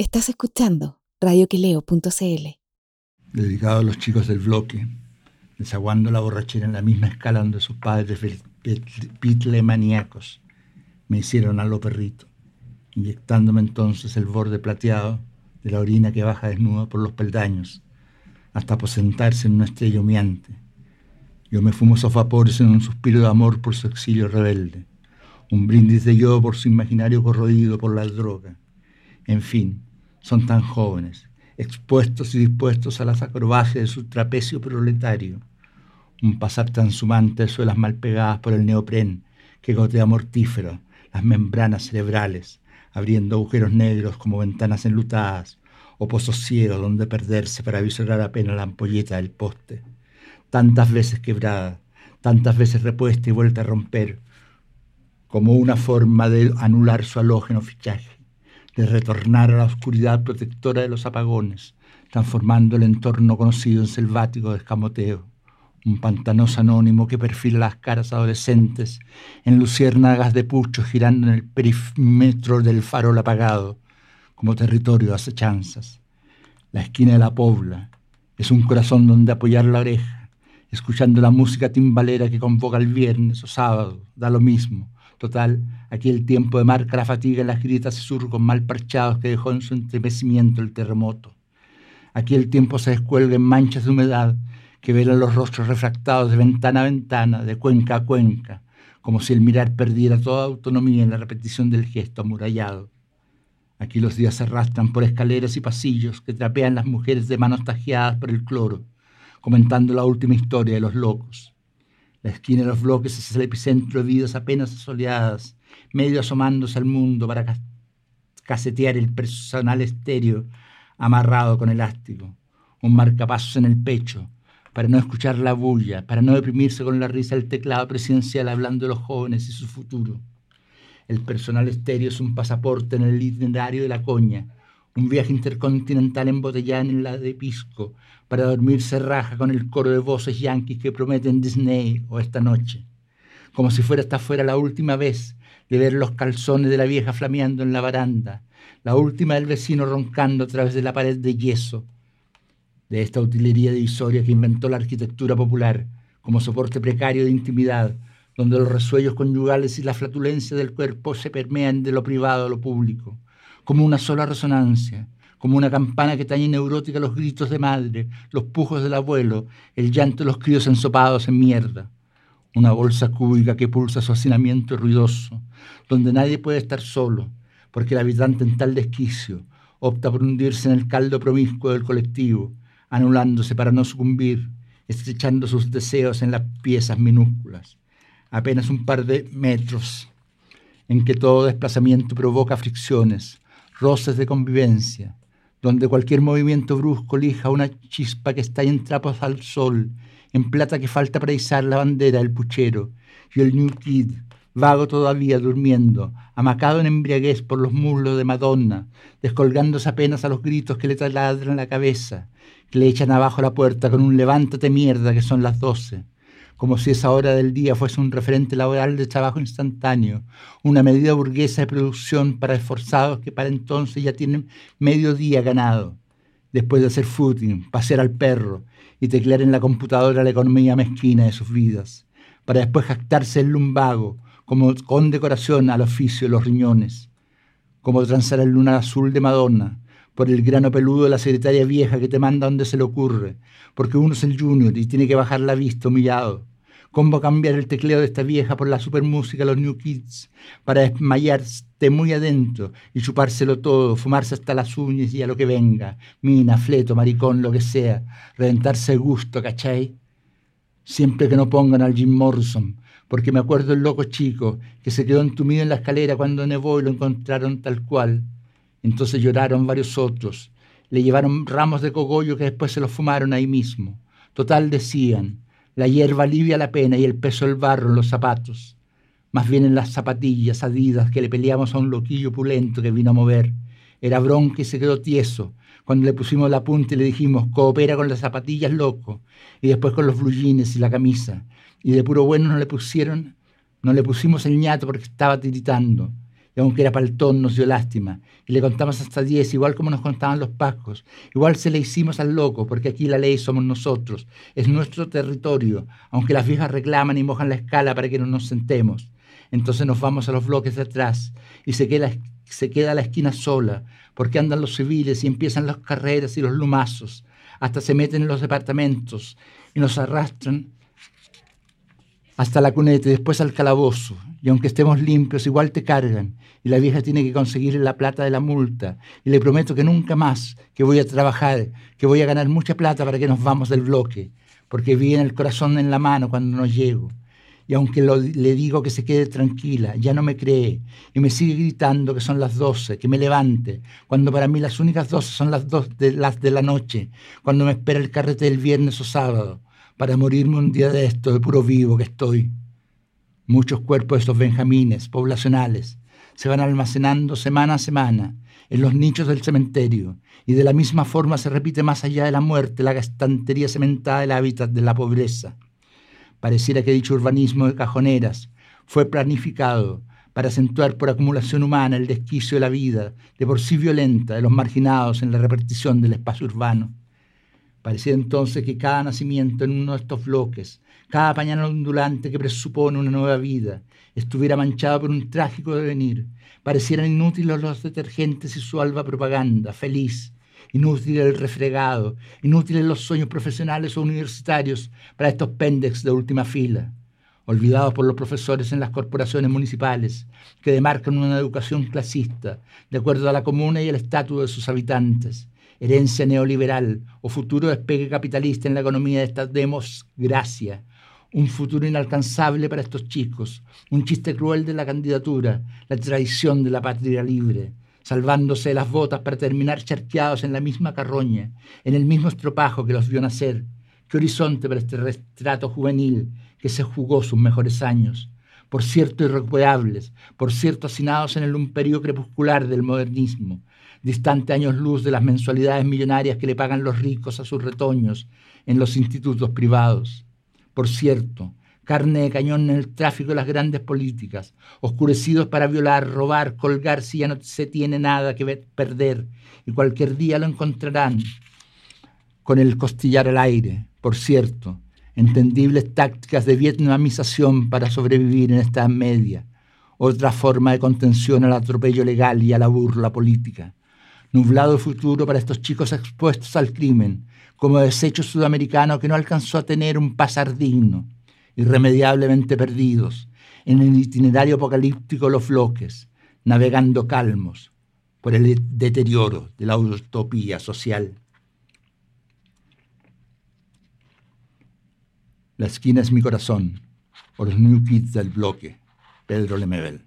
Estás escuchando radioquileo.cl. Dedicado a los chicos del bloque, desaguando la borrachera en la misma escala donde sus padres pitle maníacos me hicieron a lo perrito, inyectándome entonces el borde plateado de la orina que baja desnuda por los peldaños, hasta aposentarse en una estrella humeante. Yo me fumo esos vapores en un suspiro de amor por su exilio rebelde, un brindis de yo por su imaginario corroído por la droga. En fin, son tan jóvenes, expuestos y dispuestos a las acrobacias de su trapecio proletario. Un pasar tan sumante de suelas mal pegadas por el neopren que gotea mortífero las membranas cerebrales, abriendo agujeros negros como ventanas enlutadas o pozos ciegos donde perderse para visorar apenas la ampolleta del poste. Tantas veces quebrada, tantas veces repuesta y vuelta a romper, como una forma de anular su halógeno fichaje, de retornar a la oscuridad protectora de los apagones, transformando el entorno conocido en selvático de escamoteo un pantanoso anónimo que perfila las caras adolescentes en luciérnagas de pucho girando en el perímetro del farol apagado, como territorio de acechanzas. La esquina de la pobla es un corazón donde apoyar la oreja, escuchando la música timbalera que convoca el viernes o sábado, da lo mismo. Total, aquí el tiempo de marca la fatiga las gritas y surcos mal parchados que dejó en su entremecimiento el terremoto. Aquí el tiempo se descuelga en manchas de humedad que velan los rostros refractados de ventana a ventana, de cuenca a cuenca, como si el mirar perdiera toda autonomía en la repetición del gesto amurallado. Aquí los días se arrastran por escaleras y pasillos que trapean las mujeres de manos tajeadas por el cloro, comentando la última historia de los locos. La esquina de los bloques es el epicentro de vidas apenas asoleadas, medio asomándose al mundo para casetear el personal estéreo amarrado con elástico, un marcapasos en el pecho, para no escuchar la bulla, para no deprimirse con la risa del teclado presidencial hablando de los jóvenes y su futuro. El personal estéreo es un pasaporte en el itinerario de la coña, un viaje intercontinental embotellado en la de Pisco, para dormirse raja con el coro de voces yanquis que prometen Disney o esta noche. Como si fuera esta fuera la última vez de ver los calzones de la vieja flameando en la baranda, la última del vecino roncando a través de la pared de yeso, de esta utilería divisoria que inventó la arquitectura popular como soporte precario de intimidad, donde los resuellos conyugales y la flatulencia del cuerpo se permean de lo privado a lo público, como una sola resonancia, como una campana que tañe neurótica los gritos de madre, los pujos del abuelo, el llanto de los críos ensopados en mierda. Una bolsa cúbica que pulsa su hacinamiento ruidoso, donde nadie puede estar solo, porque el habitante en tal desquicio opta por hundirse en el caldo promiscuo del colectivo, anulándose para no sucumbir, estrechando sus deseos en las piezas minúsculas, apenas un par de metros, en que todo desplazamiento provoca fricciones, roces de convivencia, donde cualquier movimiento brusco lija una chispa que está en trapos al sol, en plata que falta para izar la bandera del puchero, y el New Kid, vago todavía durmiendo, amacado en embriaguez por los muslos de Madonna, descolgándose apenas a los gritos que le taladran la cabeza, que le echan abajo la puerta con un levántate mierda que son las doce, como si esa hora del día fuese un referente laboral de trabajo instantáneo, una medida burguesa de producción para esforzados que para entonces ya tienen medio día ganado, después de hacer footing, pasear al perro y teclear en la computadora la economía mezquina de sus vidas, para después jactarse el lumbago como condecoración al oficio de los riñones, como transar el lunar azul de Madonna, por el grano peludo de la secretaria vieja que te manda donde se le ocurre, porque uno es el junior y tiene que bajar la vista humillado. ¿Cómo cambiar el tecleo de esta vieja por la supermúsica de los New Kids para desmayarte muy adentro y chupárselo todo, fumarse hasta las uñas y a lo que venga, mina, fleto, maricón, lo que sea, reventarse gusto, ¿cachai? Siempre que no pongan al Jim Morrison, porque me acuerdo el loco chico que se quedó entumido en la escalera cuando nevó y lo encontraron tal cual entonces lloraron varios otros. Le llevaron ramos de cogollo que después se los fumaron ahí mismo. Total decían, la hierba alivia la pena y el peso del barro en los zapatos. Más bien en las zapatillas adidas que le peleamos a un loquillo pulento que vino a mover. Era bronca y se quedó tieso. Cuando le pusimos la punta y le dijimos, coopera con las zapatillas, loco. Y después con los blujines y la camisa. Y de puro bueno no le pusieron, no le pusimos el ñato porque estaba tiritando Y aunque era paltón, nos dio lástima. Y le contamos hasta diez, igual como nos contaban los pacos. Igual se le hicimos al loco, porque aquí la ley somos nosotros. Es nuestro territorio, aunque las viejas reclaman y mojan la escala para que no nos sentemos. Entonces nos vamos a los bloques de atrás y se queda, se queda la esquina sola, porque andan los civiles y empiezan las carreras y los lumazos. Hasta se meten en los departamentos y nos arrastran hasta la cuneta y después al calabozo. Y aunque estemos limpios, igual te cargan. Y la vieja tiene que conseguir la plata de la multa. Y le prometo que nunca más, que voy a trabajar, que voy a ganar mucha plata para que nos vamos del bloque. Porque viene el corazón en la mano cuando no llego. Y aunque le digo que se quede tranquila, ya no me cree. Y me sigue gritando que son las doce, que me levante. Cuando para mí las únicas doce son las dos de, las de la noche. Cuando me espera el carrete del viernes o sábado para morirme un día de esto, de puro vivo que estoy. Muchos cuerpos de estos benjamines poblacionales se van almacenando semana a semana en los nichos del cementerio y de la misma forma se repite más allá de la muerte la estantería cementada del hábitat de la pobreza. Pareciera que dicho urbanismo de cajoneras fue planificado para acentuar por acumulación humana el desquicio de la vida, de por sí violenta, de los marginados en la repartición del espacio urbano. Parecía entonces que cada nacimiento en uno de estos bloques, cada pañal ondulante que presupone una nueva vida, estuviera manchado por un trágico devenir. Parecieran inútiles los detergentes y su alba propaganda, feliz, inútil el refregado, inútiles los sueños profesionales o universitarios para estos péndex de última fila, olvidados por los profesores en las corporaciones municipales, que demarcan una educación clasista, de acuerdo a la comuna y el estatus de sus habitantes, herencia neoliberal o futuro despegue capitalista en la economía de esta demosgracia, un futuro inalcanzable para estos chicos, un chiste cruel de la candidatura, la traición de la patria libre, salvándose las botas para terminar charqueados en la misma carroña, en el mismo estropajo que los vio nacer. Qué horizonte para este retrato juvenil que se jugó sus mejores años, por cierto irrecuperables, por cierto hacinados en el imperio crepuscular del modernismo, distante años luz de las mensualidades millonarias que le pagan los ricos a sus retoños en los institutos privados. Por cierto, carne de cañón en el tráfico de las grandes políticas, oscurecidos para violar, robar, colgar si ya no se tiene nada que perder y cualquier día lo encontrarán con el costillar al aire. Por cierto, entendibles tácticas de vietnamización para sobrevivir en esta media, otra forma de contención al atropello legal y a la burla política. Nublado futuro para estos chicos expuestos al crimen, como desecho sudamericano que no alcanzó a tener un pasar digno, irremediablemente perdidos. En el itinerario apocalíptico de los bloques, navegando calmos por el deterioro de la utopía social. La esquina es mi corazón, por los New Kids del bloque, Pedro Lemebel.